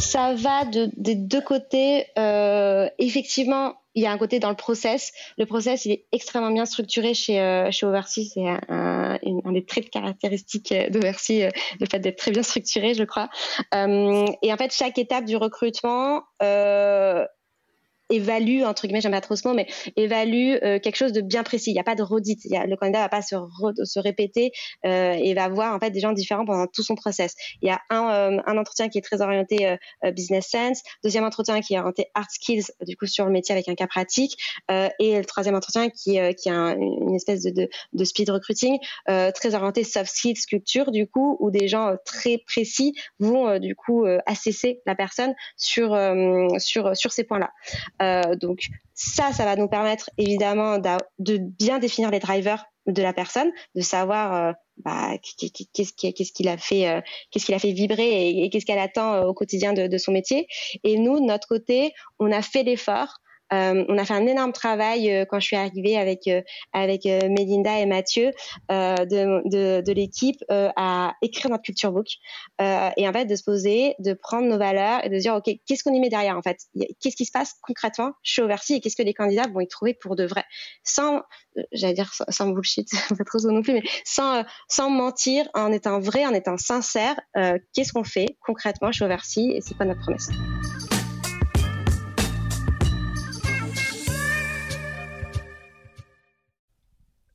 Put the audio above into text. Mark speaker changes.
Speaker 1: Ça va de, des deux côtés. Euh, effectivement, il y a un côté dans le process. Le process, il est extrêmement bien structuré chez, euh, chez Oversea. C'est un, un, des traits caractéristiques d'Oversea, euh, le fait d'être très bien structuré, je crois. Euh, et en fait, chaque étape du recrutement euh, évalue entre guillemets j'aime pas trop ce mot mais évalue euh, quelque chose de bien précis. Il n'y a pas de redite. Y a, le candidat va pas se, se répéter euh, et va voir en fait des gens différents pendant tout son process. Il y a un, euh, un entretien qui est très orienté euh, euh, business sense. Deuxième entretien qui est orienté art skills du coup sur le métier avec un cas pratique. Et le troisième entretien qui qui a un, une espèce de, de, de speed recruiting très orienté soft skills culture du coup où des gens très précis vont du coup assesser la personne sur sur sur ces points là euh, donc ça, ça va nous permettre évidemment de bien définir les drivers de la personne, de savoir euh, bah, qu'est-ce qu'il a fait, euh, qu'est-ce qu'il a fait vibrer et, qu'est-ce qu'elle attend au quotidien de, de, son métier. Et nous, de notre côté, on a fait l'effort euh, on a fait un énorme travail euh, quand je suis arrivée avec euh, avec euh, Mélinda et Mathieu euh, de, de, de l'équipe euh, à écrire notre culture book et en fait de se poser, de prendre nos valeurs et de dire ok qu'est-ce qu'on y met derrière en fait, qu'est-ce qui se passe concrètement chez Oversea et qu'est-ce que les candidats vont y trouver pour de vrai, sans j'allais dire sans, sans bullshit, pas trop non plus, mais sans sans mentir, en étant vrai, en étant sincère, qu'est-ce qu'on fait concrètement chez Oversea et c'est quoi notre promesse.